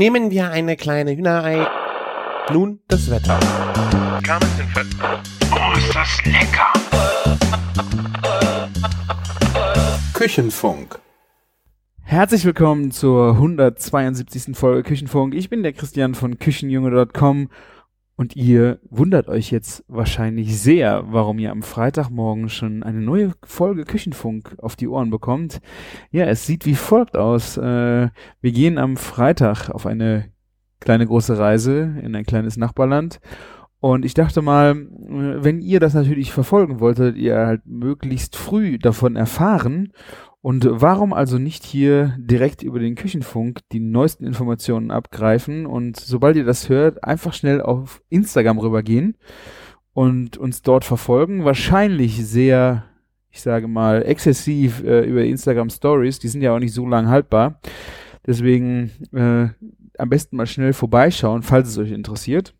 Nehmen wir eine kleine Hühnerei. Nun das Wetter. Oh, ist das lecker! Küchenfunk. Herzlich willkommen zur 172. Folge Küchenfunk. Ich bin der Christian von Küchenjunge.com und ihr wundert euch jetzt wahrscheinlich sehr, warum ihr am Freitagmorgen schon eine neue Folge Küchenfunk auf die Ohren bekommt. Ja, es sieht wie folgt aus. Äh, wir gehen am Freitag auf eine kleine große Reise in ein kleines Nachbarland. Und ich dachte mal, äh, wenn ihr das natürlich verfolgen wolltet, ihr halt möglichst früh davon erfahren. Und warum also nicht hier direkt über den Küchenfunk die neuesten Informationen abgreifen und sobald ihr das hört, einfach schnell auf Instagram rübergehen und uns dort verfolgen. Wahrscheinlich sehr, ich sage mal, exzessiv äh, über Instagram Stories. Die sind ja auch nicht so lang haltbar. Deswegen äh, am besten mal schnell vorbeischauen, falls es euch interessiert.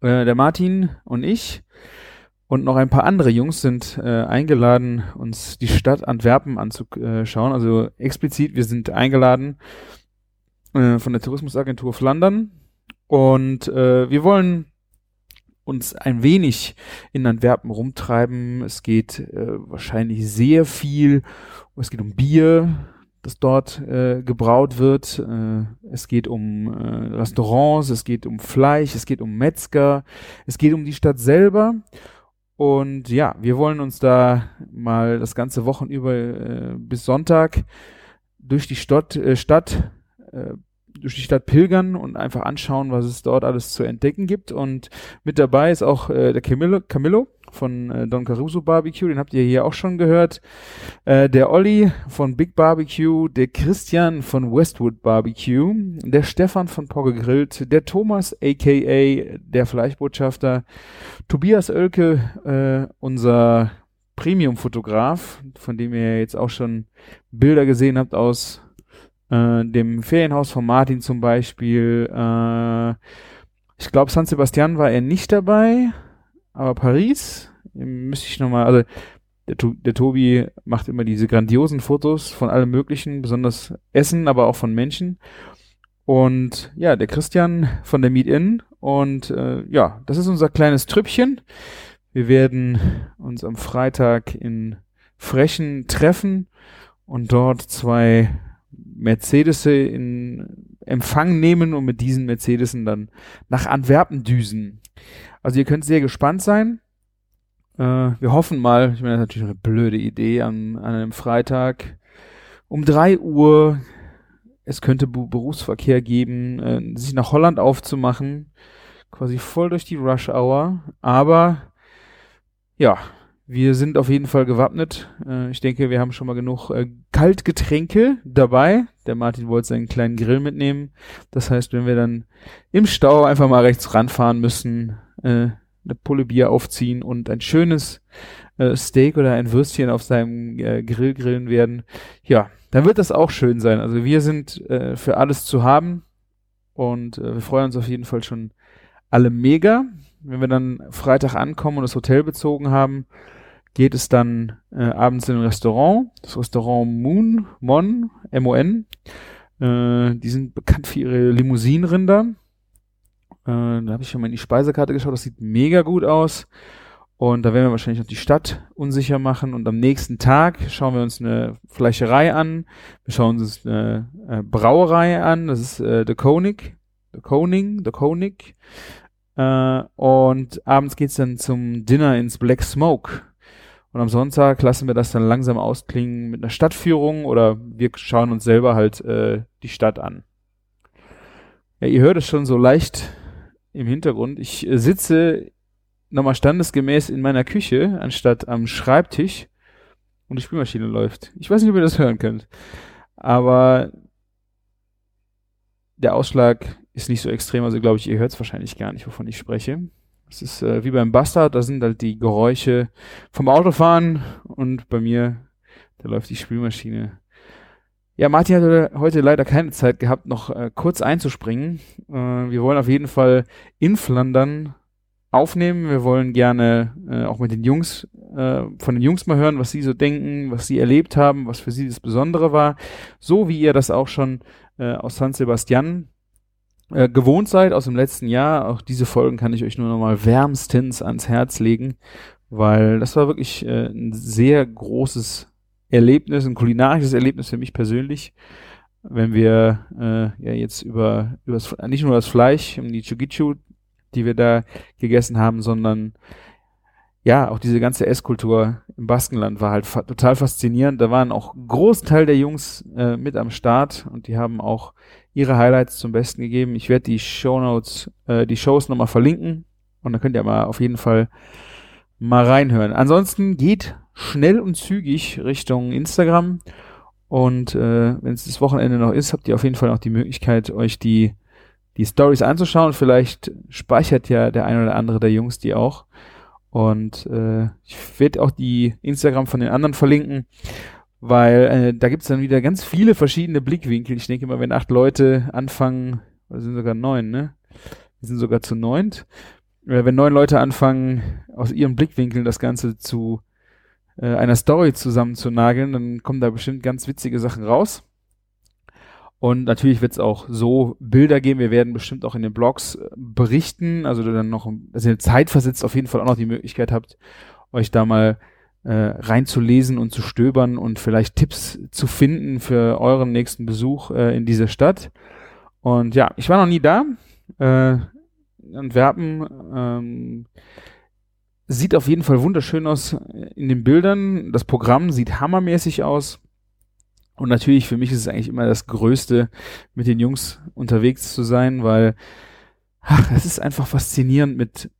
Äh, der Martin und ich und noch ein paar andere Jungs sind äh, eingeladen, uns die Stadt Antwerpen anzuschauen. Also explizit, wir sind eingeladen äh, von der Tourismusagentur Flandern und äh, wir wollen uns ein wenig in Antwerpen rumtreiben. Es geht äh, wahrscheinlich sehr viel. Es geht um Bier, das dort äh, gebraut wird. Äh, es geht um äh, Restaurants, es geht um Fleisch, es geht um Metzger, es geht um die Stadt selber. Und ja, wir wollen uns da mal das ganze Wochen über äh, bis Sonntag durch die Stadt, äh, Stadt äh, durch die Stadt pilgern und einfach anschauen, was es dort alles zu entdecken gibt. Und mit dabei ist auch äh, der Camillo, Camillo von äh, Don Caruso Barbecue, den habt ihr hier auch schon gehört. Äh, der Olli von Big Barbecue, der Christian von Westwood Barbecue, der Stefan von Pogge Grillt, der Thomas aka der Fleischbotschafter, Tobias Oelke, äh, unser Premium-Fotograf, von dem ihr jetzt auch schon Bilder gesehen habt aus äh, dem Ferienhaus von Martin zum Beispiel. Äh, ich glaube, San Sebastian war er nicht dabei, aber Paris müsste ich nochmal, also der, der Tobi macht immer diese grandiosen Fotos von allem Möglichen, besonders Essen, aber auch von Menschen. Und ja, der Christian von der Meet In. Und äh, ja, das ist unser kleines Trüppchen. Wir werden uns am Freitag in Frechen treffen und dort zwei Mercedes in Empfang nehmen und mit diesen Mercedesen dann nach Antwerpen düsen. Also ihr könnt sehr gespannt sein. Äh, wir hoffen mal, ich meine, das ist natürlich eine blöde Idee, an, an einem Freitag um drei Uhr, es könnte Bu Berufsverkehr geben, äh, sich nach Holland aufzumachen, quasi voll durch die Rush Hour, aber ja, wir sind auf jeden Fall gewappnet. Äh, ich denke, wir haben schon mal genug äh, Kaltgetränke dabei. Der Martin wollte seinen kleinen Grill mitnehmen. Das heißt, wenn wir dann im Stau einfach mal rechts ranfahren müssen, äh, eine Pulle Bier aufziehen und ein schönes äh, Steak oder ein Würstchen auf seinem äh, Grill grillen werden, ja, dann wird das auch schön sein. Also wir sind äh, für alles zu haben und wir freuen uns auf jeden Fall schon alle mega. Wenn wir dann Freitag ankommen und das Hotel bezogen haben, geht es dann äh, abends in ein Restaurant, das Restaurant Moon, Mon, M-O-N. Äh, die sind bekannt für ihre Limousinenrinder. Äh, da habe ich schon mal in die Speisekarte geschaut, das sieht mega gut aus. Und da werden wir wahrscheinlich noch die Stadt unsicher machen. Und am nächsten Tag schauen wir uns eine Fleischerei an. Wir schauen uns eine äh, Brauerei an. Das ist äh, The Konig. The Koning, The Konig. Äh, und abends geht's dann zum Dinner ins Black Smoke. Und am Sonntag lassen wir das dann langsam ausklingen mit einer Stadtführung oder wir schauen uns selber halt äh, die Stadt an. Ja, ihr hört es schon so leicht im Hintergrund. Ich äh, sitze nochmal standesgemäß in meiner Küche anstatt am Schreibtisch und die Spülmaschine läuft. Ich weiß nicht, ob ihr das hören könnt. Aber der Ausschlag ist nicht so extrem, also glaube ich, ihr hört es wahrscheinlich gar nicht, wovon ich spreche. Es ist äh, wie beim Bastard, da sind halt die Geräusche vom Autofahren und bei mir, da läuft die Spülmaschine. Ja, Martin hatte heute leider keine Zeit gehabt, noch äh, kurz einzuspringen. Äh, wir wollen auf jeden Fall in Flandern aufnehmen. Wir wollen gerne äh, auch mit den Jungs, äh, von den Jungs mal hören, was sie so denken, was sie erlebt haben, was für sie das Besondere war. So wie ihr das auch schon äh, aus San Sebastian äh, gewohnt seid aus dem letzten Jahr. Auch diese Folgen kann ich euch nur nochmal wärmstens ans Herz legen, weil das war wirklich äh, ein sehr großes Erlebnis, ein kulinarisches Erlebnis für mich persönlich, wenn wir äh, ja jetzt über, über das, nicht nur das Fleisch, die Chugichu, die wir da gegessen haben, sondern ja, auch diese ganze Esskultur im Baskenland war halt fa total faszinierend. Da waren auch ein Großteil der Jungs äh, mit am Start und die haben auch ihre Highlights zum Besten gegeben. Ich werde die Shownotes, äh, die Shows nochmal verlinken und da könnt ihr mal auf jeden Fall mal reinhören. Ansonsten geht schnell und zügig Richtung Instagram und äh, wenn es das Wochenende noch ist, habt ihr auf jeden Fall noch die Möglichkeit, euch die die Stories anzuschauen. Vielleicht speichert ja der ein oder andere der Jungs die auch. Und äh, ich werde auch die Instagram von den anderen verlinken, weil äh, da gibt's dann wieder ganz viele verschiedene Blickwinkel. Ich denke immer, wenn acht Leute anfangen, wir sind sogar neun, ne? Wir sind sogar zu neunt. Äh, wenn neun Leute anfangen, aus ihren Blickwinkeln das Ganze zu äh, einer Story zusammen zu nageln, dann kommen da bestimmt ganz witzige Sachen raus. Und natürlich wird es auch so Bilder geben. Wir werden bestimmt auch in den Blogs äh, berichten, also dann noch, dass ihr Zeit versetzt auf jeden Fall auch noch die Möglichkeit habt, euch da mal äh, reinzulesen und zu stöbern und vielleicht Tipps zu finden für euren nächsten Besuch äh, in dieser Stadt. Und ja, ich war noch nie da. Äh, Antwerpen ähm, sieht auf jeden Fall wunderschön aus in den Bildern. Das Programm sieht hammermäßig aus. Und natürlich für mich ist es eigentlich immer das Größte, mit den Jungs unterwegs zu sein, weil ach, es ist einfach faszinierend mit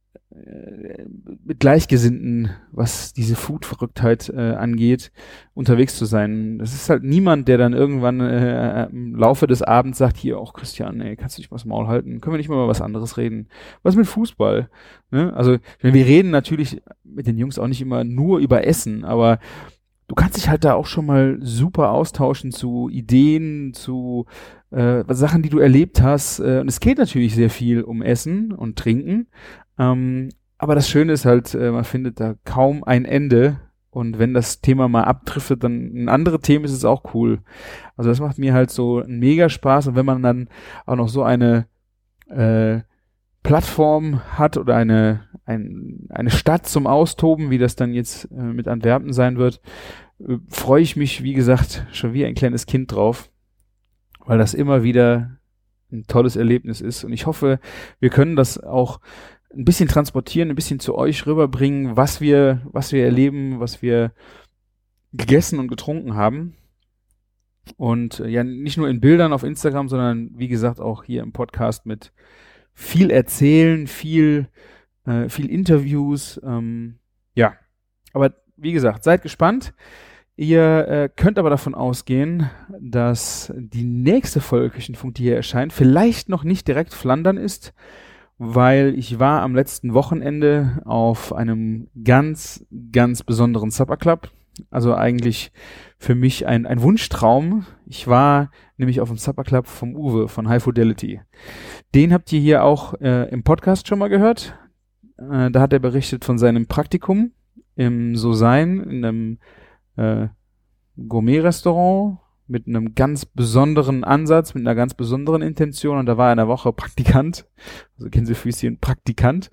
mit Gleichgesinnten, was diese Food-Verrücktheit äh, angeht, unterwegs zu sein. Das ist halt niemand, der dann irgendwann äh, im Laufe des Abends sagt, hier auch Christian, ey, kannst du dich mal das Maul halten? Können wir nicht mal über was anderes reden? Was mit Fußball? Ne? Also wir reden natürlich mit den Jungs auch nicht immer nur über Essen, aber du kannst dich halt da auch schon mal super austauschen zu Ideen, zu äh, Sachen, die du erlebt hast. Äh, und es geht natürlich sehr viel um Essen und Trinken. Ähm, aber das Schöne ist halt, äh, man findet da kaum ein Ende. Und wenn das Thema mal abdriftet, dann ein andere Thema ist es auch cool. Also das macht mir halt so einen mega Spaß. Und wenn man dann auch noch so eine äh, Plattform hat oder eine, ein, eine Stadt zum Austoben, wie das dann jetzt äh, mit Antwerpen sein wird, äh, freue ich mich, wie gesagt, schon wie ein kleines Kind drauf, weil das immer wieder ein tolles Erlebnis ist. Und ich hoffe, wir können das auch ein bisschen transportieren, ein bisschen zu euch rüberbringen, was wir, was wir erleben, was wir gegessen und getrunken haben. Und äh, ja, nicht nur in Bildern auf Instagram, sondern wie gesagt auch hier im Podcast mit viel erzählen, viel, äh, viel Interviews. Ähm, ja, aber wie gesagt, seid gespannt. Ihr äh, könnt aber davon ausgehen, dass die nächste Folge Küchenfunk, die hier erscheint, vielleicht noch nicht direkt Flandern ist, weil ich war am letzten Wochenende auf einem ganz, ganz besonderen Supper Club. Also eigentlich für mich ein, ein Wunschtraum. Ich war nämlich auf dem Supper Club vom Uwe von High Fidelity. Den habt ihr hier auch äh, im Podcast schon mal gehört. Äh, da hat er berichtet von seinem Praktikum im So Sein, in einem äh, Gourmet-Restaurant mit einem ganz besonderen Ansatz, mit einer ganz besonderen Intention. Und da war er in der Woche Praktikant. Also kennen Sie Füßchen, Praktikant.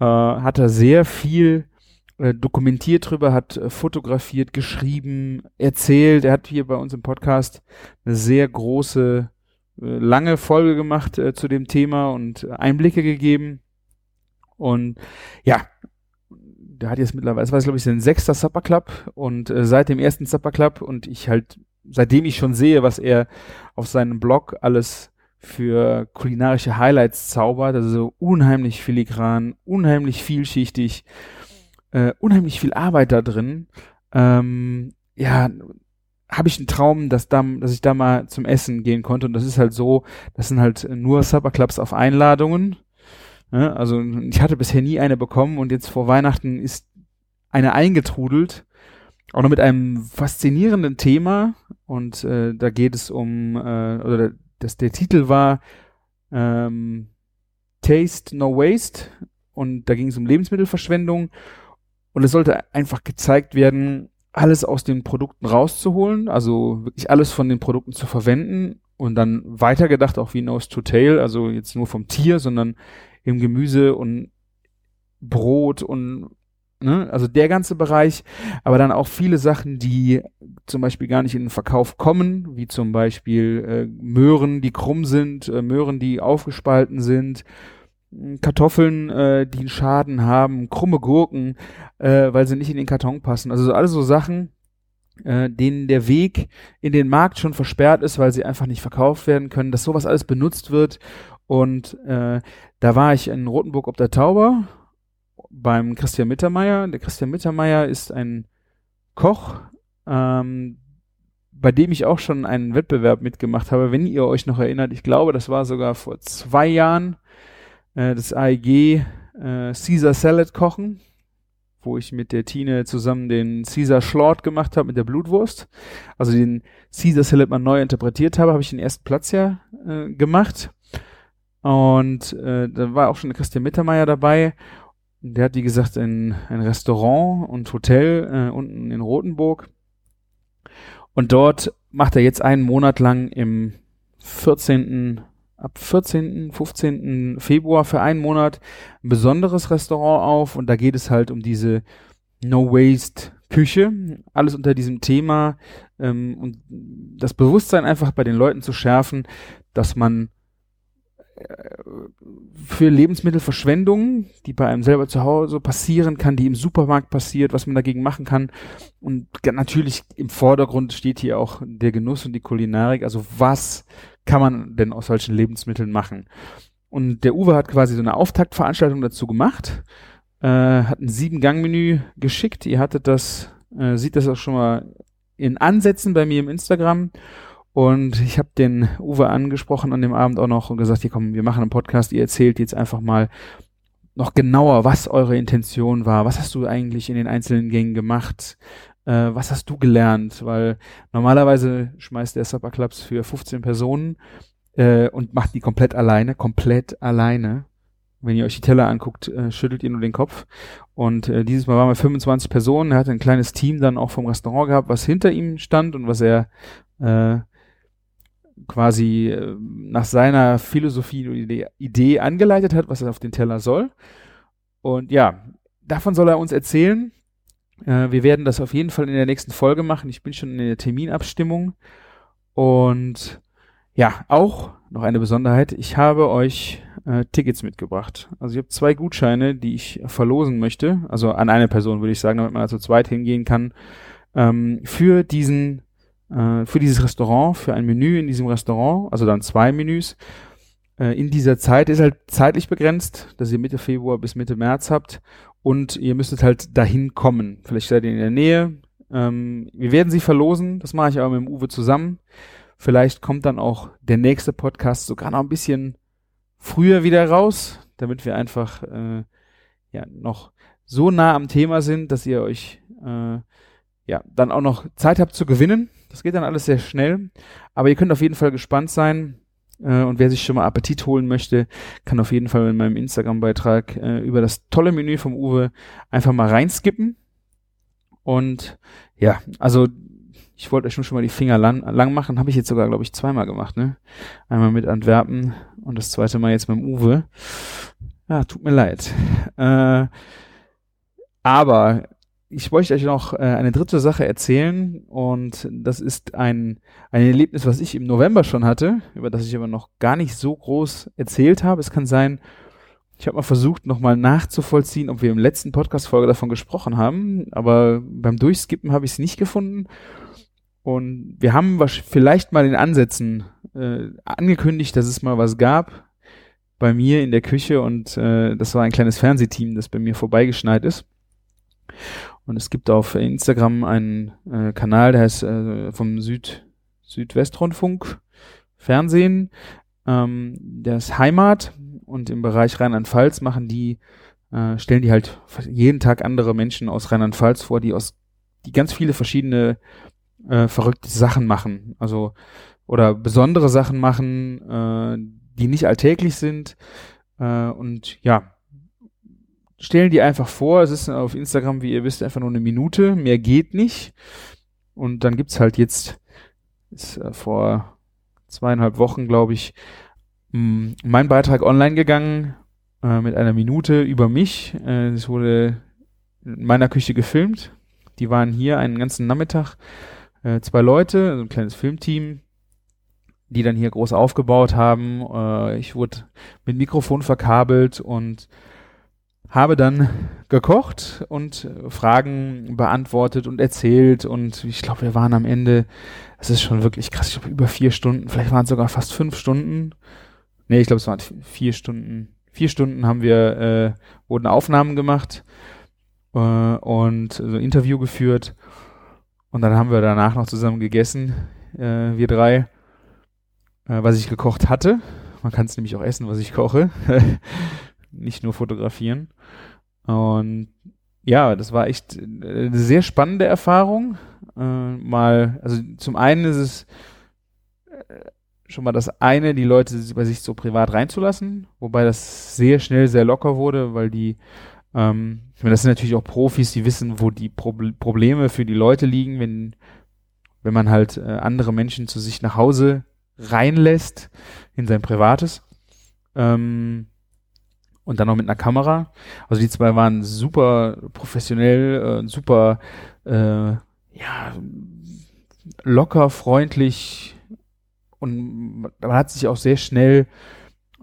Äh, hat er sehr viel äh, dokumentiert drüber, hat äh, fotografiert, geschrieben, erzählt. Er hat hier bei uns im Podcast eine sehr große, äh, lange Folge gemacht zu dem Thema und Einblicke gegeben. Und ja, der hat jetzt mittlerweile, das war glaube ich sein sechster Supper Club und äh, seit dem ersten Supper Club und ich halt, seitdem ich schon sehe, was er auf seinem Blog alles für kulinarische Highlights zaubert, also so unheimlich filigran, unheimlich vielschichtig, äh, unheimlich viel Arbeit da drin. Ähm, ja, habe ich einen Traum, dass, da, dass ich da mal zum Essen gehen konnte. Und das ist halt so, das sind halt nur Supperclubs auf Einladungen. Ja, also ich hatte bisher nie eine bekommen und jetzt vor Weihnachten ist eine eingetrudelt. Auch noch mit einem faszinierenden Thema. Und äh, da geht es um, äh, oder das, der Titel war ähm, Taste No Waste. Und da ging es um Lebensmittelverschwendung. Und es sollte einfach gezeigt werden, alles aus den Produkten rauszuholen, also wirklich alles von den Produkten zu verwenden und dann weitergedacht auch wie Nose to Tail, also jetzt nur vom Tier, sondern im Gemüse und Brot und ne, also der ganze Bereich, aber dann auch viele Sachen, die zum Beispiel gar nicht in den Verkauf kommen, wie zum Beispiel äh, Möhren, die krumm sind, äh, Möhren, die aufgespalten sind, Kartoffeln, äh, die einen Schaden haben, krumme Gurken, äh, weil sie nicht in den Karton passen. Also so, alles so Sachen, äh, denen der Weg in den Markt schon versperrt ist, weil sie einfach nicht verkauft werden können, dass sowas alles benutzt wird. Und äh, da war ich in Rotenburg ob der Tauber beim Christian Mittermeier. Der Christian Mittermeier ist ein Koch, ähm, bei dem ich auch schon einen Wettbewerb mitgemacht habe, wenn ihr euch noch erinnert. Ich glaube, das war sogar vor zwei Jahren äh, das AEG äh, Caesar Salad kochen, wo ich mit der Tine zusammen den Caesar Schlort gemacht habe mit der Blutwurst. Also den Caesar Salad mal neu interpretiert habe, habe ich den ersten Platz ja äh, gemacht. Und äh, da war auch schon Christian Mittermeier dabei. Der hat, wie gesagt, ein, ein Restaurant und Hotel äh, unten in Rothenburg. Und dort macht er jetzt einen Monat lang im 14 ab 14., 15. Februar für einen Monat ein besonderes Restaurant auf und da geht es halt um diese No Waste Küche, alles unter diesem Thema ähm, und das Bewusstsein einfach bei den Leuten zu schärfen, dass man für Lebensmittelverschwendung, die bei einem selber zu Hause passieren kann, die im Supermarkt passiert, was man dagegen machen kann. Und natürlich im Vordergrund steht hier auch der Genuss und die Kulinarik. Also was kann man denn aus solchen Lebensmitteln machen? Und der Uwe hat quasi so eine Auftaktveranstaltung dazu gemacht, äh, hat ein Sieben-Gang-Menü geschickt. Ihr hattet das, äh, sieht das auch schon mal in Ansätzen bei mir im Instagram. Und ich habe den Uwe angesprochen an dem Abend auch noch und gesagt, hier komm, wir machen einen Podcast, ihr erzählt jetzt einfach mal noch genauer, was eure Intention war. Was hast du eigentlich in den einzelnen Gängen gemacht? Äh, was hast du gelernt? Weil normalerweise schmeißt der Supper Clubs für 15 Personen äh, und macht die komplett alleine, komplett alleine. Wenn ihr euch die Teller anguckt, äh, schüttelt ihr nur den Kopf. Und äh, dieses Mal waren wir 25 Personen. Er hat ein kleines Team dann auch vom Restaurant gehabt, was hinter ihm stand und was er äh, quasi äh, nach seiner Philosophie Idee, Idee angeleitet hat, was er auf den Teller soll. Und ja, davon soll er uns erzählen. Äh, wir werden das auf jeden Fall in der nächsten Folge machen. Ich bin schon in der Terminabstimmung. Und ja, auch noch eine Besonderheit. Ich habe euch äh, Tickets mitgebracht. Also ich habe zwei Gutscheine, die ich verlosen möchte. Also an eine Person würde ich sagen, damit man also zweit hingehen kann. Ähm, für diesen, äh, für dieses Restaurant, für ein Menü in diesem Restaurant, also dann zwei Menüs. Äh, in dieser Zeit ist halt zeitlich begrenzt, dass ihr Mitte Februar bis Mitte März habt und ihr müsstet halt dahin kommen. Vielleicht seid ihr in der Nähe. Ähm, wir werden sie verlosen, das mache ich aber mit dem Uwe zusammen. Vielleicht kommt dann auch der nächste Podcast sogar noch ein bisschen früher wieder raus, damit wir einfach äh, ja noch so nah am Thema sind, dass ihr euch äh, ja dann auch noch Zeit habt zu gewinnen. Das geht dann alles sehr schnell, aber ihr könnt auf jeden Fall gespannt sein. Äh, und wer sich schon mal Appetit holen möchte, kann auf jeden Fall in meinem Instagram-Beitrag äh, über das tolle Menü vom Uwe einfach mal reinskippen. Und ja, also ich wollte euch schon mal die Finger lang, lang machen, habe ich jetzt sogar, glaube ich, zweimal gemacht, ne? Einmal mit Antwerpen und das zweite Mal jetzt mit dem Uwe. Ja, tut mir leid. Äh, aber ich wollte euch noch äh, eine dritte Sache erzählen und das ist ein, ein Erlebnis, was ich im November schon hatte, über das ich aber noch gar nicht so groß erzählt habe. Es kann sein, ich habe mal versucht, nochmal nachzuvollziehen, ob wir im letzten Podcast-Folge davon gesprochen haben, aber beim Durchskippen habe ich es nicht gefunden. Und wir haben vielleicht mal in Ansätzen äh, angekündigt, dass es mal was gab bei mir in der Küche und äh, das war ein kleines Fernsehteam, das bei mir vorbeigeschneit ist. Und es gibt auf Instagram einen äh, Kanal, der heißt äh, vom Süd Südwestrundfunk Fernsehen. Ähm, der ist Heimat und im Bereich Rheinland-Pfalz machen die, äh, stellen die halt jeden Tag andere Menschen aus Rheinland-Pfalz vor, die aus, die ganz viele verschiedene äh, verrückte Sachen machen. Also oder besondere Sachen machen, äh, die nicht alltäglich sind. Äh, und ja, stellen die einfach vor. Es ist auf Instagram, wie ihr wisst, einfach nur eine Minute. Mehr geht nicht. Und dann gibt's halt jetzt, ist äh, vor zweieinhalb Wochen, glaube ich, mein Beitrag online gegangen äh, mit einer Minute über mich. Äh, es wurde in meiner Küche gefilmt. Die waren hier einen ganzen Nachmittag. Äh, zwei Leute, also ein kleines Filmteam, die dann hier groß aufgebaut haben. Äh, ich wurde mit Mikrofon verkabelt und habe dann gekocht und Fragen beantwortet und erzählt und ich glaube, wir waren am Ende, es ist schon wirklich krass, ich glaube über vier Stunden, vielleicht waren es sogar fast fünf Stunden. Nee, ich glaube, es waren vier Stunden. Vier Stunden haben wir, äh, wurden Aufnahmen gemacht äh, und so ein Interview geführt und dann haben wir danach noch zusammen gegessen, äh, wir drei, äh, was ich gekocht hatte. Man kann es nämlich auch essen, was ich koche. Nicht nur fotografieren. Und ja, das war echt eine sehr spannende Erfahrung. Äh, mal, also zum einen ist es äh, schon mal das eine, die Leute bei sich so privat reinzulassen, wobei das sehr schnell sehr locker wurde, weil die, ähm, ich meine, das sind natürlich auch Profis, die wissen, wo die Pro Probleme für die Leute liegen, wenn, wenn man halt äh, andere Menschen zu sich nach Hause reinlässt in sein Privates. Ähm, und dann noch mit einer Kamera. Also die zwei waren super professionell, äh, super äh, ja, locker, freundlich und man hat sich auch sehr schnell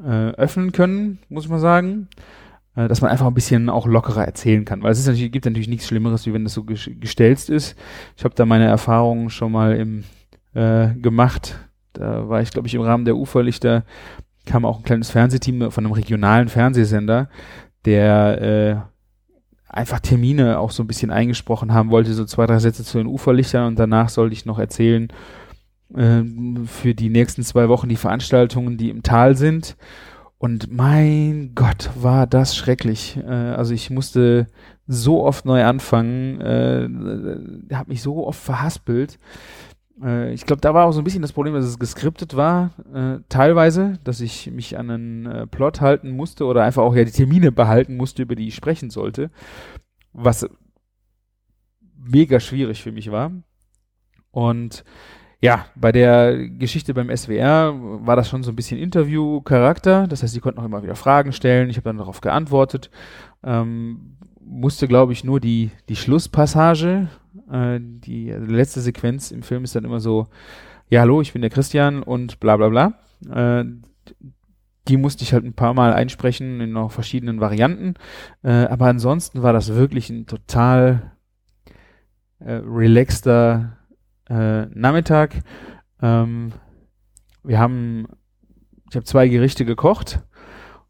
äh, öffnen können, muss man sagen, äh, dass man einfach ein bisschen auch lockerer erzählen kann, weil es ist natürlich, gibt natürlich nichts Schlimmeres, wie wenn das so gestelzt ist. Ich habe da meine Erfahrungen schon mal im äh, gemacht. Da war ich, glaube ich, im Rahmen der Uferlichter kam auch ein kleines Fernsehteam von einem regionalen Fernsehsender, der äh, einfach Termine auch so ein bisschen eingesprochen haben wollte, so zwei, drei Sätze zu den Uferlichtern und danach sollte ich noch erzählen äh, für die nächsten zwei Wochen die Veranstaltungen, die im Tal sind. Und mein Gott, war das schrecklich. Äh, also ich musste so oft neu anfangen, äh, habe mich so oft verhaspelt. Äh, ich glaube, da war auch so ein bisschen das Problem, dass es geskriptet war, äh, teilweise, dass ich mich an einen äh, Plot halten musste oder einfach auch ja die Termine behalten musste, über die ich sprechen sollte, was mega schwierig für mich war. Und ja, bei der Geschichte beim SWR war das schon so ein bisschen Interview-Charakter. Das heißt, sie konnten auch immer wieder Fragen stellen. Ich habe dann darauf geantwortet. Ähm, musste, glaube ich, nur die, die Schlusspassage äh, die, letzte Sequenz im Film ist dann immer so, ja, hallo, ich bin der Christian und bla bla bla. Äh, die musste ich halt ein paar Mal einsprechen in noch verschiedenen Varianten. Äh, aber ansonsten war das wirklich ein total äh, relaxter äh, Nachmittag. Ähm, wir haben, ich habe zwei Gerichte gekocht.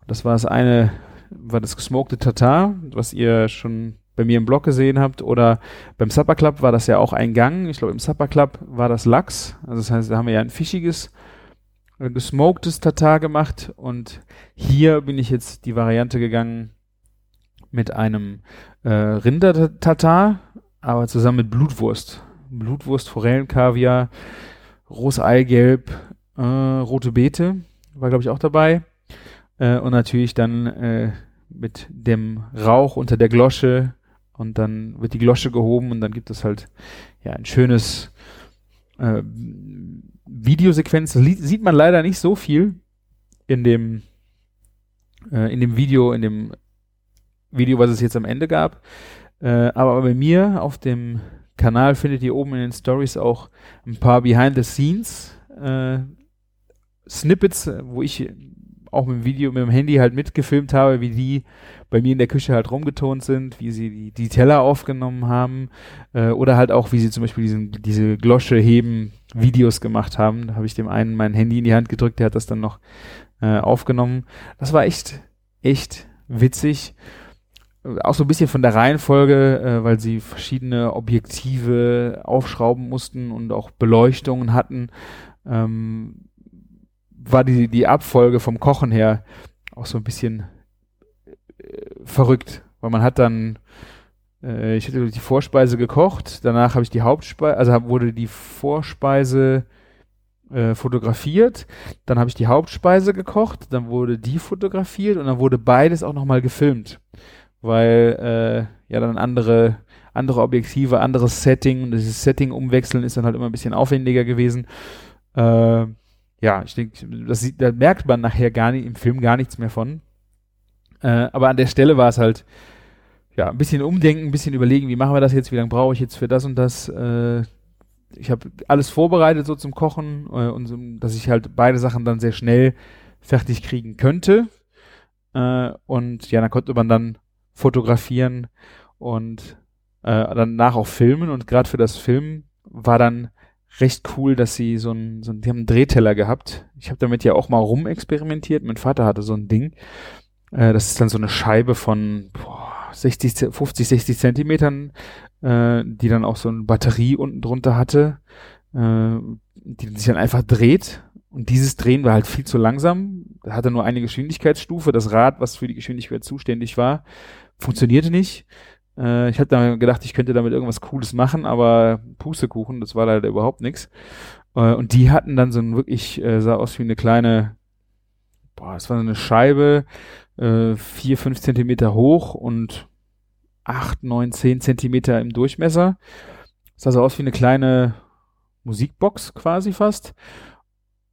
Das war das eine, war das gesmokte Tatar, was ihr schon bei mir im Blog gesehen habt oder beim Supper Club war das ja auch ein Gang. Ich glaube, im Supper Club war das Lachs. Also das heißt, da haben wir ja ein fischiges, äh, gesmoktes Tatar gemacht und hier bin ich jetzt die Variante gegangen mit einem äh, Rinder-Tatar, aber zusammen mit Blutwurst. Blutwurst, Forellenkaviar, rohes Eigelb, äh, rote Beete war, glaube ich, auch dabei. Äh, und natürlich dann äh, mit dem Rauch unter der Glosche und dann wird die Glosche gehoben und dann gibt es halt ja ein schönes äh, Videosequenz. Das sieht man leider nicht so viel in dem äh, in dem Video, in dem Video, was es jetzt am Ende gab. Äh, aber bei mir auf dem Kanal findet ihr oben in den Stories auch ein paar Behind the Scenes äh, Snippets, wo ich auch mit dem Video, mit dem Handy halt mitgefilmt habe, wie die bei mir in der Küche halt rumgetont sind, wie sie die, die Teller aufgenommen haben äh, oder halt auch, wie sie zum Beispiel diesen, diese Glosche heben Videos gemacht haben. Da habe ich dem einen mein Handy in die Hand gedrückt, der hat das dann noch äh, aufgenommen. Das war echt, echt witzig. Auch so ein bisschen von der Reihenfolge, äh, weil sie verschiedene Objektive aufschrauben mussten und auch Beleuchtungen hatten. Ähm, war die, die Abfolge vom Kochen her auch so ein bisschen äh, verrückt, weil man hat dann, äh, ich hatte die Vorspeise gekocht, danach habe ich die Hauptspeise, also wurde die Vorspeise äh, fotografiert, dann habe ich die Hauptspeise gekocht, dann wurde die fotografiert und dann wurde beides auch nochmal gefilmt, weil äh, ja dann andere andere Objektive, anderes Setting und dieses Setting umwechseln ist dann halt immer ein bisschen aufwendiger gewesen. Äh, ja, ich denke, das da merkt man nachher gar nicht im Film gar nichts mehr von. Äh, aber an der Stelle war es halt, ja, ein bisschen umdenken, ein bisschen überlegen, wie machen wir das jetzt, wie lange brauche ich jetzt für das und das. Äh, ich habe alles vorbereitet so zum Kochen äh, und dass ich halt beide Sachen dann sehr schnell fertig kriegen könnte. Äh, und ja, dann konnte man dann fotografieren und äh, danach auch filmen. Und gerade für das Film war dann recht cool, dass sie so ein, so ein die haben einen Drehteller gehabt. Ich habe damit ja auch mal rumexperimentiert. Mein Vater hatte so ein Ding. Äh, das ist dann so eine Scheibe von boah, 60, 50, 60 Zentimetern, äh, die dann auch so eine Batterie unten drunter hatte, äh, die sich dann einfach dreht. Und dieses Drehen war halt viel zu langsam. Hatte nur eine Geschwindigkeitsstufe. Das Rad, was für die Geschwindigkeit zuständig war, funktionierte nicht. Äh, ich hatte gedacht, ich könnte damit irgendwas Cooles machen, aber Pustekuchen, das war leider überhaupt nichts. Äh, und die hatten dann so ein wirklich, äh, sah aus wie eine kleine, boah, es war so eine Scheibe, äh, vier, fünf Zentimeter hoch und acht, neun, zehn Zentimeter im Durchmesser. Das sah so aus wie eine kleine Musikbox quasi fast.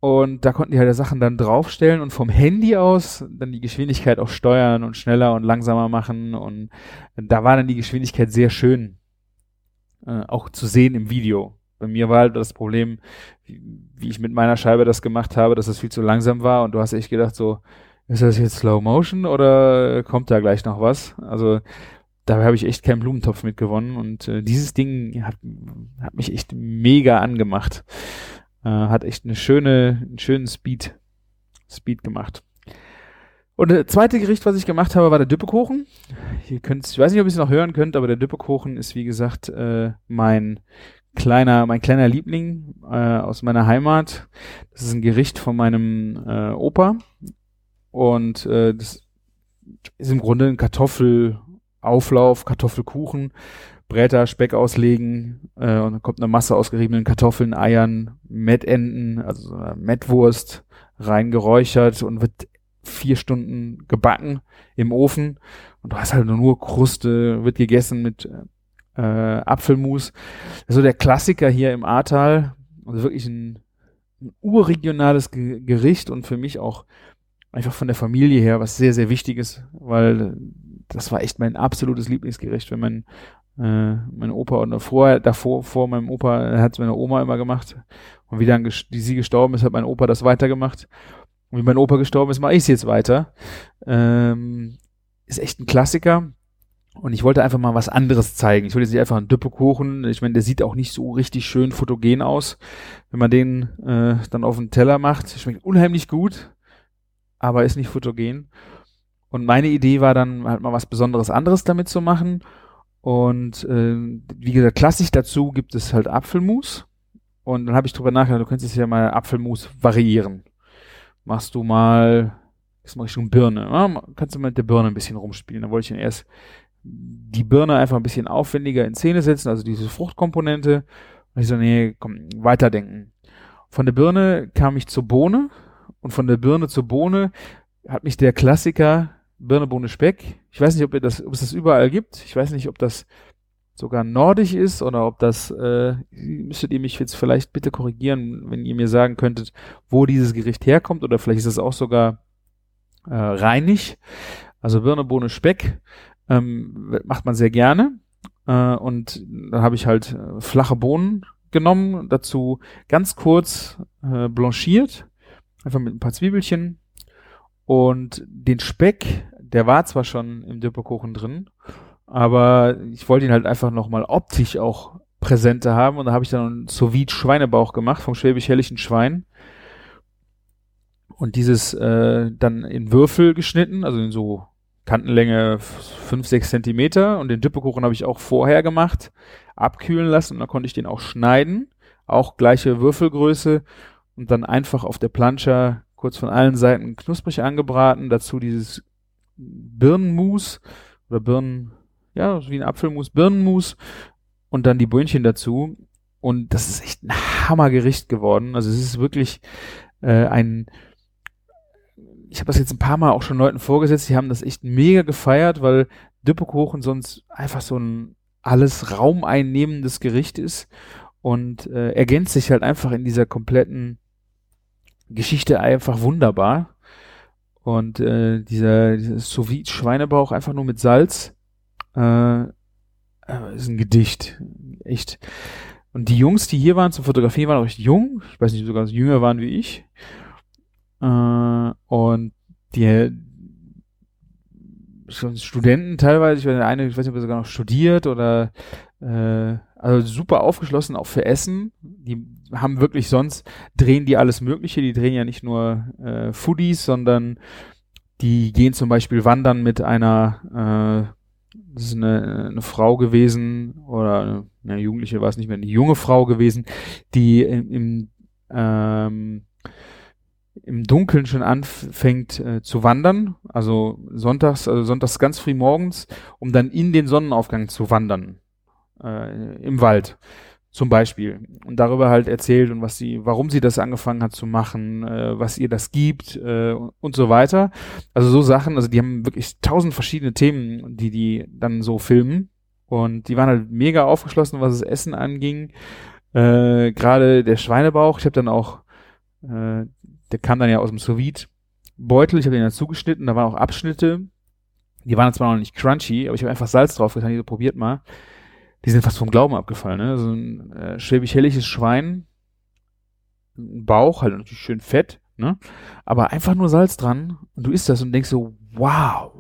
Und da konnten die halt Sachen dann draufstellen und vom Handy aus dann die Geschwindigkeit auch steuern und schneller und langsamer machen. Und da war dann die Geschwindigkeit sehr schön äh, auch zu sehen im Video. Bei mir war halt das Problem, wie, wie ich mit meiner Scheibe das gemacht habe, dass es viel zu langsam war und du hast echt gedacht so, ist das jetzt Slow Motion oder kommt da gleich noch was? Also da habe ich echt keinen Blumentopf mitgewonnen und äh, dieses Ding hat, hat mich echt mega angemacht. Äh, hat echt eine schöne, einen schönen Speed, Speed gemacht. Und das zweite Gericht, was ich gemacht habe, war der Düppekuchen. Ihr könnt, ich weiß nicht, ob ihr es noch hören könnt, aber der Düppekuchen ist wie gesagt äh, mein kleiner, mein kleiner Liebling äh, aus meiner Heimat. Das ist ein Gericht von meinem äh, Opa und äh, das ist im Grunde ein Kartoffelauflauf, Kartoffelkuchen Bräter, Speck auslegen äh, und dann kommt eine Masse aus geriebenen Kartoffeln, Eiern, Mettenden, also Mettwurst reingeräuchert und wird vier Stunden gebacken im Ofen und du hast halt nur Kruste, wird gegessen mit äh, Apfelmus. Also der Klassiker hier im Ahrtal, also wirklich ein, ein urregionales Ge Gericht und für mich auch einfach von der Familie her was sehr, sehr wichtiges, weil das war echt mein absolutes Lieblingsgericht, wenn mein äh, mein Opa und vorher, davor, vor meinem Opa, hat es meine Oma immer gemacht. Und wie dann die, sie gestorben ist, hat mein Opa das weitergemacht. Und wie mein Opa gestorben ist, mache ich es jetzt weiter. Ähm, ist echt ein Klassiker. Und ich wollte einfach mal was anderes zeigen. Ich wollte jetzt nicht einfach einen Düppekuchen. Ich meine, der sieht auch nicht so richtig schön fotogen aus. Wenn man den äh, dann auf den Teller macht, schmeckt unheimlich gut, aber ist nicht fotogen. Und meine Idee war dann halt mal was Besonderes anderes damit zu machen. Und äh, wie gesagt, klassisch dazu gibt es halt Apfelmus. Und dann habe ich drüber nachgedacht, du könntest ja mal Apfelmus variieren. Machst du mal, das mache ich schon Birne. Ja, kannst du mit der Birne ein bisschen rumspielen. Dann wollte ich dann erst die Birne einfach ein bisschen aufwendiger in Szene setzen, also diese Fruchtkomponente. Und ich so, nee, komm, weiterdenken. Von der Birne kam ich zur Bohne und von der Birne zur Bohne hat mich der Klassiker Birne, Bohne, Speck. Ich weiß nicht, ob, ihr das, ob es das überall gibt. Ich weiß nicht, ob das sogar nordisch ist oder ob das, äh, müsstet ihr mich jetzt vielleicht bitte korrigieren, wenn ihr mir sagen könntet, wo dieses Gericht herkommt oder vielleicht ist es auch sogar äh, reinig. Also Birne, Bohne, Speck ähm, macht man sehr gerne. Äh, und dann habe ich halt äh, flache Bohnen genommen, dazu ganz kurz äh, blanchiert, einfach mit ein paar Zwiebelchen und den Speck der war zwar schon im Düppekuchen drin, aber ich wollte ihn halt einfach nochmal optisch auch präsenter haben und da habe ich dann einen sous Schweinebauch gemacht vom schwäbisch-hellischen Schwein und dieses äh, dann in Würfel geschnitten, also in so Kantenlänge 5, 6 Zentimeter und den Düppekuchen habe ich auch vorher gemacht, abkühlen lassen und dann konnte ich den auch schneiden, auch gleiche Würfelgröße und dann einfach auf der Plancha kurz von allen Seiten knusprig angebraten, dazu dieses Birnenmus oder Birnen, ja, wie ein Apfelmus, Birnenmus und dann die Böhnchen dazu. Und das ist echt ein Hammergericht geworden. Also es ist wirklich äh, ein, ich habe das jetzt ein paar Mal auch schon Leuten vorgesetzt, die haben das echt mega gefeiert, weil Düppekuchen sonst einfach so ein alles raumeinnehmendes Gericht ist und äh, ergänzt sich halt einfach in dieser kompletten Geschichte einfach wunderbar. Und äh, dieser, dieser sous Schweinebauch einfach nur mit Salz äh, äh, ist ein Gedicht. Echt. Und die Jungs, die hier waren zum Fotografieren, waren auch recht jung. Ich weiß nicht, sogar jünger waren wie ich. Äh, und die schon Studenten teilweise, ich weiß eine, ich weiß nicht, ob er sogar noch studiert oder äh, also super aufgeschlossen auch für Essen. Die haben wirklich sonst, drehen die alles Mögliche, die drehen ja nicht nur äh, Foodies, sondern die gehen zum Beispiel wandern mit einer äh, das ist eine, eine Frau gewesen oder eine, eine Jugendliche war es nicht mehr, eine junge Frau gewesen, die im, im, ähm, im Dunkeln schon anfängt äh, zu wandern, also sonntags, also sonntags ganz früh morgens, um dann in den Sonnenaufgang zu wandern äh, im Wald zum Beispiel und darüber halt erzählt und was sie, warum sie das angefangen hat zu machen, äh, was ihr das gibt äh, und so weiter. Also so Sachen, also die haben wirklich tausend verschiedene Themen, die die dann so filmen und die waren halt mega aufgeschlossen, was das Essen anging. Äh, Gerade der Schweinebauch, ich habe dann auch, äh, der kam dann ja aus dem sous Beutel, ich habe den dann zugeschnitten, da waren auch Abschnitte, die waren zwar noch nicht crunchy, aber ich habe einfach Salz drauf getan, die so probiert mal die sind fast vom Glauben abgefallen, ne? So ein äh, schwäbisch-helliges Schwein, ein Bauch, halt natürlich schön fett, ne? Aber einfach nur Salz dran und du isst das und denkst so, wow,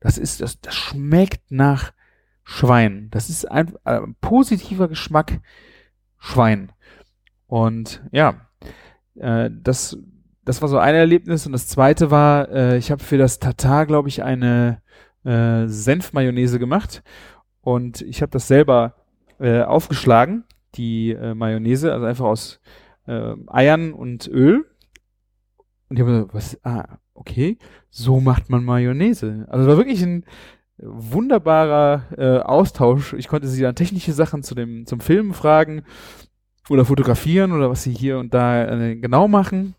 das ist, das, das schmeckt nach Schwein. Das ist ein, ein äh, positiver Geschmack Schwein. Und ja, äh, das, das war so ein Erlebnis und das zweite war, äh, ich habe für das Tatar, glaube ich, eine äh, Senfmayonnaise gemacht und ich habe das selber äh, aufgeschlagen, die äh, Mayonnaise, also einfach aus äh, Eiern und Öl. Und ich habe so, was, ah, okay, so macht man Mayonnaise. Also es war wirklich ein wunderbarer äh, Austausch. Ich konnte sie dann technische Sachen zu dem, zum Filmen fragen oder fotografieren oder was sie hier und da äh, genau machen.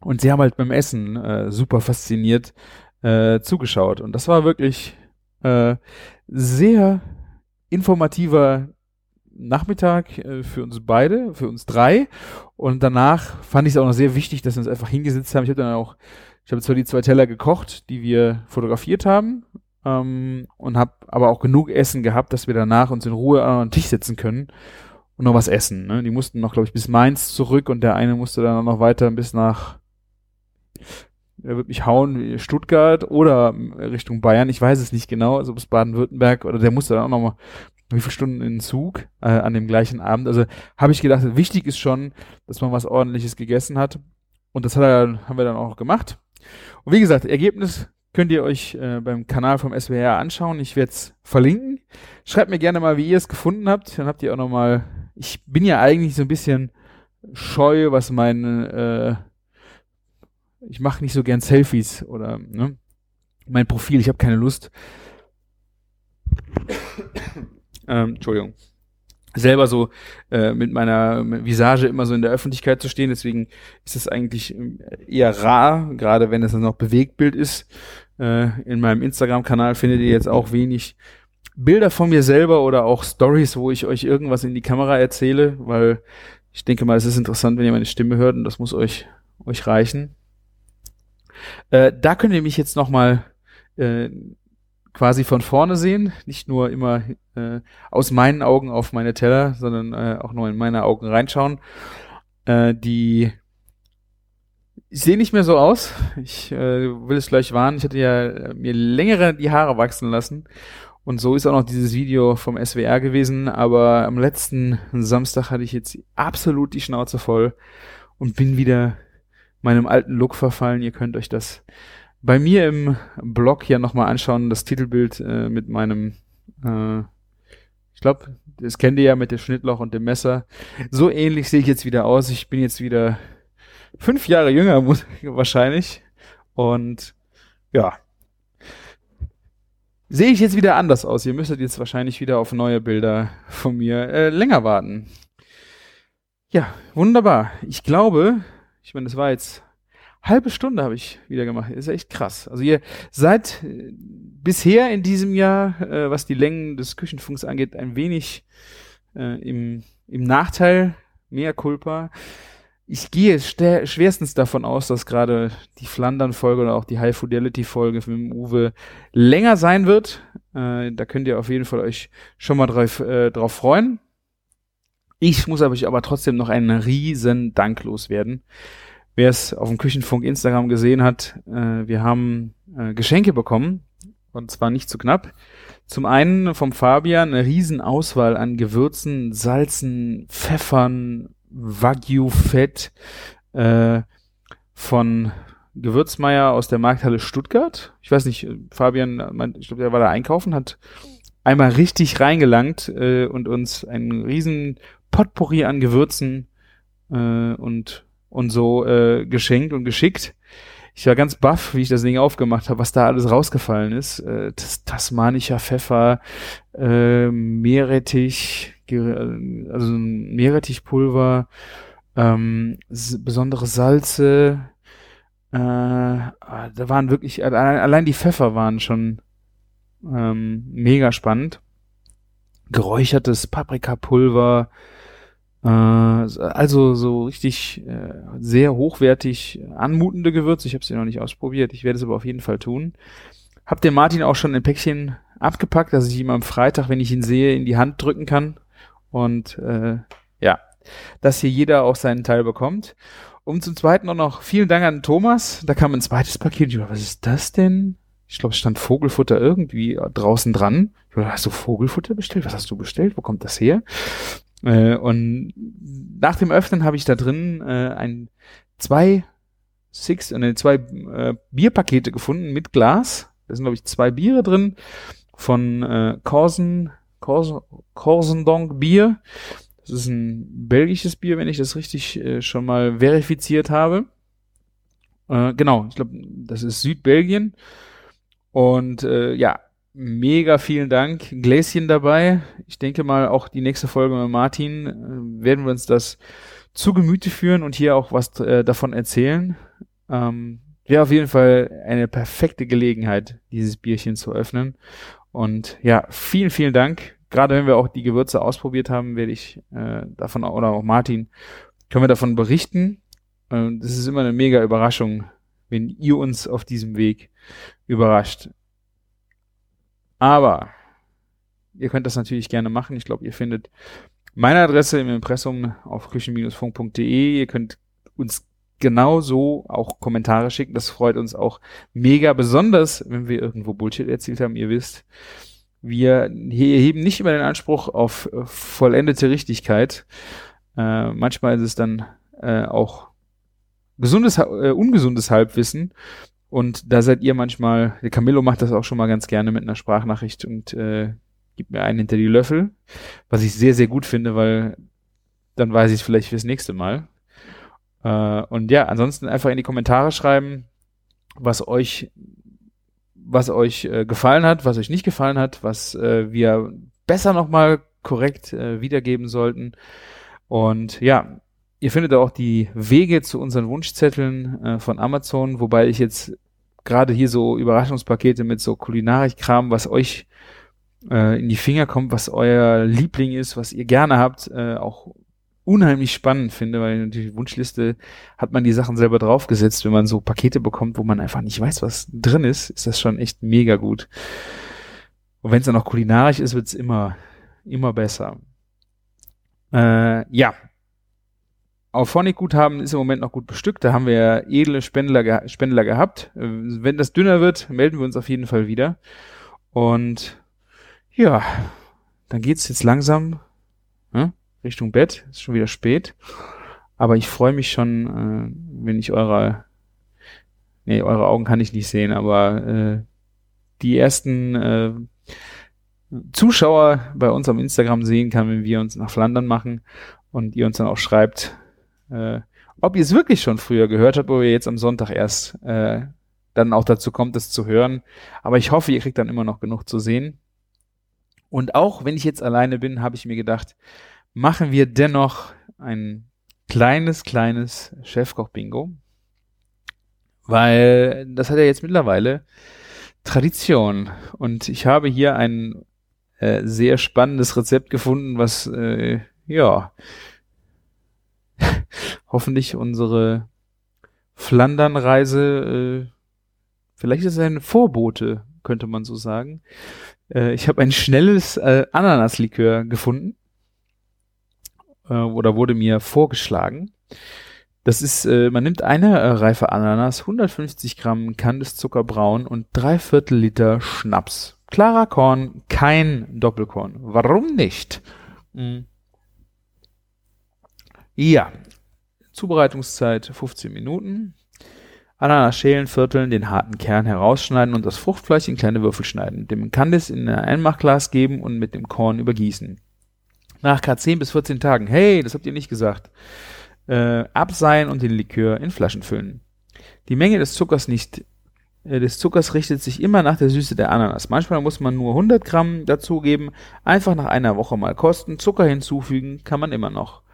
Und sie haben halt beim Essen äh, super fasziniert äh, zugeschaut. Und das war wirklich äh, sehr informativer Nachmittag äh, für uns beide, für uns drei. Und danach fand ich es auch noch sehr wichtig, dass wir uns einfach hingesetzt haben. Ich habe dann auch, ich habe zwar die zwei Teller gekocht, die wir fotografiert haben, ähm, und habe aber auch genug Essen gehabt, dass wir danach uns in Ruhe an den Tisch setzen können und noch was essen. Ne? Die mussten noch, glaube ich, bis Mainz zurück und der eine musste dann noch weiter bis nach er wird mich hauen, Stuttgart oder Richtung Bayern, ich weiß es nicht genau, also bis Baden-Württemberg oder der musste dann auch nochmal wie viele Stunden in den Zug äh, an dem gleichen Abend. Also habe ich gedacht, wichtig ist schon, dass man was ordentliches gegessen hat. Und das hat er, haben wir dann auch gemacht. Und wie gesagt, Ergebnis könnt ihr euch äh, beim Kanal vom SWR anschauen. Ich werde es verlinken. Schreibt mir gerne mal, wie ihr es gefunden habt. Dann habt ihr auch nochmal. Ich bin ja eigentlich so ein bisschen scheu, was meine äh, ich mache nicht so gern Selfies oder ne, mein Profil, ich habe keine Lust. ähm, Entschuldigung. Selber so äh, mit meiner Visage immer so in der Öffentlichkeit zu stehen, deswegen ist es eigentlich ähm, eher rar, gerade wenn es dann noch Bewegtbild ist. Äh, in meinem Instagram-Kanal findet ihr jetzt auch wenig Bilder von mir selber oder auch Stories, wo ich euch irgendwas in die Kamera erzähle, weil ich denke mal, es ist interessant, wenn ihr meine Stimme hört und das muss euch euch reichen. Äh, da könnt ihr mich jetzt nochmal äh, quasi von vorne sehen, nicht nur immer äh, aus meinen Augen auf meine Teller, sondern äh, auch nur in meine Augen reinschauen. Äh, die ich sehe nicht mehr so aus. Ich äh, will es gleich warnen. Ich hatte ja äh, mir längere die Haare wachsen lassen. Und so ist auch noch dieses Video vom SWR gewesen. Aber am letzten Samstag hatte ich jetzt absolut die Schnauze voll und bin wieder meinem alten Look verfallen. Ihr könnt euch das bei mir im Blog ja nochmal anschauen, das Titelbild äh, mit meinem, äh, ich glaube, das kennt ihr ja mit dem Schnittloch und dem Messer. So ähnlich sehe ich jetzt wieder aus. Ich bin jetzt wieder fünf Jahre jünger, wahrscheinlich. Und ja, sehe ich jetzt wieder anders aus. Ihr müsstet jetzt wahrscheinlich wieder auf neue Bilder von mir äh, länger warten. Ja, wunderbar. Ich glaube, ich meine, das war jetzt halbe Stunde habe ich wieder gemacht. Ist echt krass. Also ihr seid äh, bisher in diesem Jahr, äh, was die Längen des Küchenfunks angeht, ein wenig äh, im, im Nachteil, mehr Culpa. ich gehe schwerstens davon aus, dass gerade die Flandern-Folge oder auch die High Fidelity-Folge mit dem Uwe länger sein wird. Äh, da könnt ihr auf jeden Fall euch schon mal drauf, äh, drauf freuen. Ich muss euch aber trotzdem noch einen riesen Dank loswerden. Wer es auf dem Küchenfunk Instagram gesehen hat, äh, wir haben äh, Geschenke bekommen und zwar nicht zu knapp. Zum einen vom Fabian eine riesen Auswahl an Gewürzen, Salzen, Pfeffern, Wagyu-Fett äh, von Gewürzmeier aus der Markthalle Stuttgart. Ich weiß nicht, Fabian, ich glaube, der war da einkaufen, hat einmal richtig reingelangt äh, und uns einen riesen Potpourri an Gewürzen äh, und und so äh, geschenkt und geschickt. Ich war ganz baff, wie ich das Ding aufgemacht habe, was da alles rausgefallen ist. Äh, das tasmanischer Pfeffer, äh, Meerrettich, also Meerrettichpulver, ähm, besondere Salze. Äh, ah, da waren wirklich, allein, allein die Pfeffer waren schon ähm, mega spannend. Geräuchertes Paprikapulver, also so richtig äh, sehr hochwertig anmutende Gewürze. Ich habe sie noch nicht ausprobiert. Ich werde es aber auf jeden Fall tun. Hab den Martin auch schon ein Päckchen abgepackt, dass ich ihm am Freitag, wenn ich ihn sehe, in die Hand drücken kann. Und äh, ja, dass hier jeder auch seinen Teil bekommt. Und zum Zweiten auch noch vielen Dank an Thomas. Da kam ein zweites Paket. Ich dachte, was ist das denn? Ich glaube, es stand Vogelfutter irgendwie draußen dran. Hast du Vogelfutter bestellt? Was hast du bestellt? Wo kommt das her? Äh, und nach dem Öffnen habe ich da drin äh, ein zwei Six, äh, zwei äh, Bierpakete gefunden mit Glas. Da sind, glaube ich, zwei Biere drin von äh, Corsen, Corsendonk Bier. Das ist ein belgisches Bier, wenn ich das richtig äh, schon mal verifiziert habe. Äh, genau, ich glaube, das ist Südbelgien. Und äh, ja, mega vielen Dank. Gläschen dabei. Ich denke mal, auch die nächste Folge mit Martin äh, werden wir uns das zu Gemüte führen und hier auch was äh, davon erzählen. Ähm, Wäre auf jeden Fall eine perfekte Gelegenheit, dieses Bierchen zu öffnen. Und ja, vielen, vielen Dank. Gerade wenn wir auch die Gewürze ausprobiert haben, werde ich äh, davon, oder auch Martin, können wir davon berichten. Äh, das ist immer eine mega Überraschung, wenn ihr uns auf diesem Weg überrascht. Aber ihr könnt das natürlich gerne machen. Ich glaube, ihr findet meine Adresse im Impressum auf küchen-funk.de. Ihr könnt uns genauso auch Kommentare schicken. Das freut uns auch mega, besonders wenn wir irgendwo Bullshit erzählt haben. Ihr wisst, wir heben nicht immer den Anspruch auf vollendete Richtigkeit. Äh, manchmal ist es dann äh, auch gesundes, äh, ungesundes Halbwissen. Und da seid ihr manchmal, der Camillo macht das auch schon mal ganz gerne mit einer Sprachnachricht und äh, gibt mir einen hinter die Löffel, was ich sehr, sehr gut finde, weil dann weiß ich es vielleicht fürs nächste Mal. Äh, und ja, ansonsten einfach in die Kommentare schreiben, was euch, was euch äh, gefallen hat, was euch nicht gefallen hat, was äh, wir besser nochmal korrekt äh, wiedergeben sollten. Und ja, Ihr findet auch die Wege zu unseren Wunschzetteln äh, von Amazon, wobei ich jetzt gerade hier so Überraschungspakete mit so Kulinarikkram, was euch äh, in die Finger kommt, was euer Liebling ist, was ihr gerne habt, äh, auch unheimlich spannend finde, weil natürlich Wunschliste hat man die Sachen selber draufgesetzt. Wenn man so Pakete bekommt, wo man einfach nicht weiß, was drin ist, ist das schon echt mega gut. Und wenn es dann noch kulinarisch ist, wird's immer, immer besser. Äh, ja, Auphonic-Guthaben ist im Moment noch gut bestückt. Da haben wir edle Spendler, ge Spendler gehabt. Äh, wenn das dünner wird, melden wir uns auf jeden Fall wieder. Und ja, dann geht's jetzt langsam ne, Richtung Bett. Ist schon wieder spät. Aber ich freue mich schon, äh, wenn ich eure, nee, eure Augen kann ich nicht sehen, aber äh, die ersten äh, Zuschauer bei uns am Instagram sehen kann, wenn wir uns nach Flandern machen und ihr uns dann auch schreibt, äh, ob ihr es wirklich schon früher gehört habt, wo ihr jetzt am Sonntag erst äh, dann auch dazu kommt, es zu hören. Aber ich hoffe, ihr kriegt dann immer noch genug zu sehen. Und auch wenn ich jetzt alleine bin, habe ich mir gedacht, machen wir dennoch ein kleines, kleines Chefkoch-Bingo. Weil das hat ja jetzt mittlerweile Tradition. Und ich habe hier ein äh, sehr spannendes Rezept gefunden, was äh, ja hoffentlich unsere Flandern-Reise, äh, vielleicht ist es ein Vorbote, könnte man so sagen. Äh, ich habe ein schnelles äh, Ananaslikör gefunden äh, oder wurde mir vorgeschlagen. Das ist, äh, man nimmt eine äh, reife Ananas, 150 Gramm Kandiszuckerbraun und drei Viertel Liter Schnaps. Klarer Korn, kein Doppelkorn. Warum nicht? Mhm. Ja, Zubereitungszeit 15 Minuten. Ananas schälen, vierteln, den harten Kern herausschneiden und das Fruchtfleisch in kleine Würfel schneiden. Dem Kandis in ein Einmachglas geben und mit dem Korn übergießen. Nach K10 bis 14 Tagen, hey, das habt ihr nicht gesagt, äh, abseihen und den Likör in Flaschen füllen. Die Menge des Zuckers nicht äh, des Zuckers richtet sich immer nach der Süße der Ananas. Manchmal muss man nur 100 Gramm dazugeben, einfach nach einer Woche mal kosten, Zucker hinzufügen, kann man immer noch.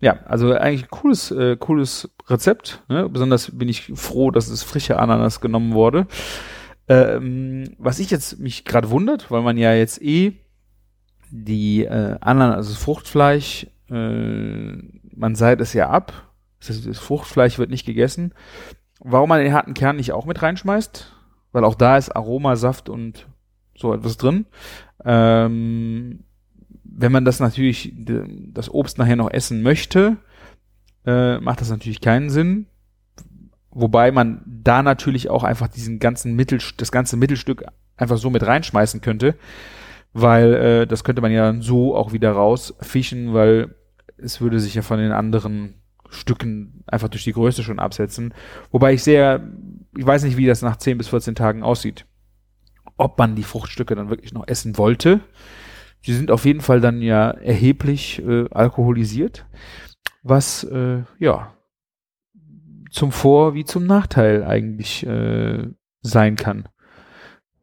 Ja, also eigentlich ein cooles, äh, cooles Rezept. Ne? Besonders bin ich froh, dass es frische Ananas genommen wurde. Ähm, was ich jetzt mich gerade wundert, weil man ja jetzt eh die äh, Ananas, also das Fruchtfleisch, äh, man seit es ja ab. Das, das Fruchtfleisch wird nicht gegessen. Warum man den harten Kern nicht auch mit reinschmeißt? Weil auch da ist Aroma, Saft und so etwas drin. Ähm, wenn man das natürlich, das Obst nachher noch essen möchte, äh, macht das natürlich keinen Sinn. Wobei man da natürlich auch einfach diesen ganzen Mittel, das ganze Mittelstück einfach so mit reinschmeißen könnte, weil äh, das könnte man ja so auch wieder rausfischen, weil es würde sich ja von den anderen Stücken einfach durch die Größe schon absetzen. Wobei ich sehr, ich weiß nicht, wie das nach 10 bis 14 Tagen aussieht. Ob man die Fruchtstücke dann wirklich noch essen wollte. Die sind auf jeden Fall dann ja erheblich äh, alkoholisiert, was äh, ja zum Vor- wie zum Nachteil eigentlich äh, sein kann.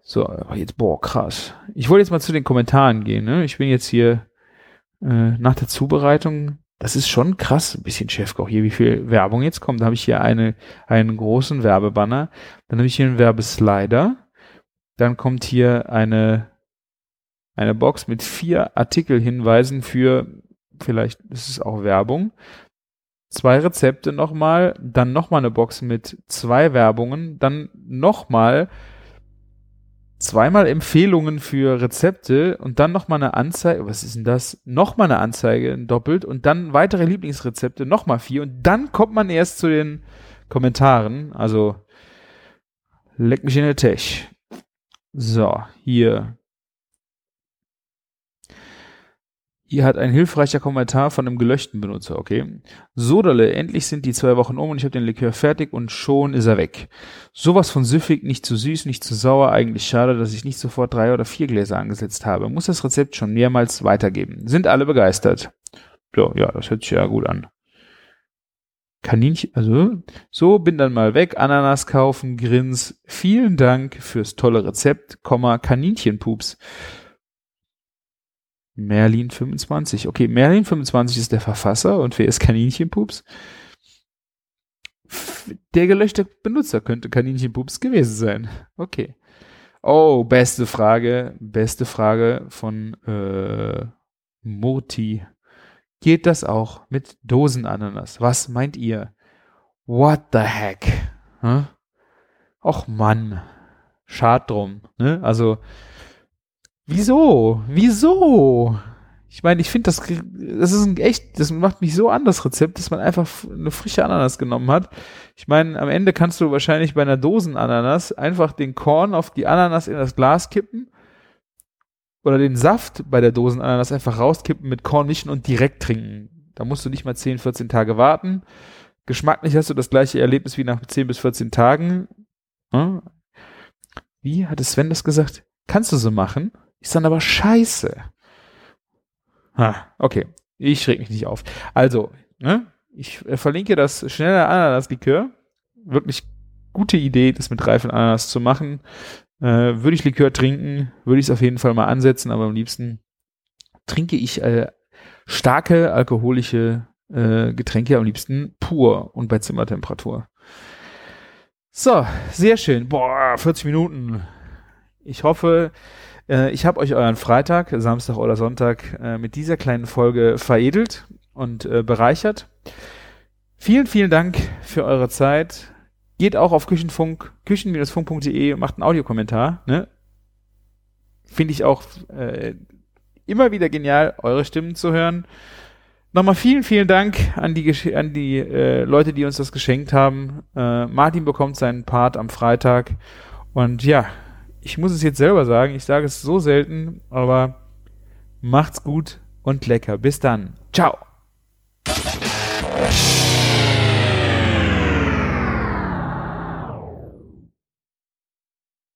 So, jetzt, boah, krass. Ich wollte jetzt mal zu den Kommentaren gehen. Ne? Ich bin jetzt hier äh, nach der Zubereitung. Das ist schon krass, ein bisschen Chefkoch hier, wie viel Werbung jetzt kommt. Da habe ich hier eine, einen großen Werbebanner. Dann habe ich hier einen Werbeslider. Dann kommt hier eine eine Box mit vier Artikelhinweisen für, vielleicht ist es auch Werbung, zwei Rezepte nochmal, dann nochmal eine Box mit zwei Werbungen, dann nochmal zweimal Empfehlungen für Rezepte und dann nochmal eine Anzeige, was ist denn das? Nochmal eine Anzeige doppelt und dann weitere Lieblingsrezepte, nochmal vier und dann kommt man erst zu den Kommentaren, also leck mich in der Tech. So, hier Hier hat ein hilfreicher Kommentar von einem gelöschten Benutzer, okay. Sodale, endlich sind die zwei Wochen um und ich habe den Likör fertig und schon ist er weg. Sowas von süffig, nicht zu süß, nicht zu sauer, eigentlich schade, dass ich nicht sofort drei oder vier Gläser angesetzt habe. Muss das Rezept schon mehrmals weitergeben. Sind alle begeistert. So, ja, das hört sich ja gut an. Kaninchen, also, so, bin dann mal weg, Ananas kaufen, Grins. Vielen Dank fürs tolle Rezept, Komma, Kaninchenpups. Merlin 25. Okay, Merlin 25 ist der Verfasser und wer ist Kaninchenpups? Der gelöschte Benutzer könnte Kaninchenpups gewesen sein. Okay. Oh, beste Frage. Beste Frage von äh, Moti. Geht das auch mit Dosenananas? Was meint ihr? What the heck? Hm? Och Mann. Schad drum. Ne? Also Wieso? Wieso? Ich meine, ich finde das, das ist ein echt, das macht mich so an, das Rezept, dass man einfach eine frische Ananas genommen hat. Ich meine, am Ende kannst du wahrscheinlich bei einer Dosenananas einfach den Korn auf die Ananas in das Glas kippen oder den Saft bei der Dosenananas einfach rauskippen, mit Korn mischen und direkt trinken. Da musst du nicht mal 10, 14 Tage warten. Geschmacklich hast du das gleiche Erlebnis wie nach 10 bis 14 Tagen. Hm? Wie hat Sven das gesagt? Kannst du so machen? Ist dann aber scheiße. Ha, okay. Ich reg mich nicht auf. Also, ne? Ich äh, verlinke das schnelle Ananas-Likör. Wirklich gute Idee, das mit reifen Ananas zu machen. Äh, würde ich Likör trinken, würde ich es auf jeden Fall mal ansetzen, aber am liebsten trinke ich äh, starke alkoholische äh, Getränke am liebsten pur und bei Zimmertemperatur. So, sehr schön. Boah, 40 Minuten. Ich hoffe, äh, ich habe euch euren Freitag, Samstag oder Sonntag äh, mit dieser kleinen Folge veredelt und äh, bereichert. Vielen, vielen Dank für eure Zeit. Geht auch auf Küchenfunk, küchen-funk.de und macht einen Audiokommentar. Ne? Finde ich auch immer wieder genial, eure Stimmen zu hören. Nochmal vielen, vielen Dank an die, an die äh, Leute, die uns das geschenkt haben. Äh, Martin bekommt seinen Part am Freitag. Und ja, ich muss es jetzt selber sagen, ich sage es so selten, aber macht's gut und lecker. Bis dann. Ciao.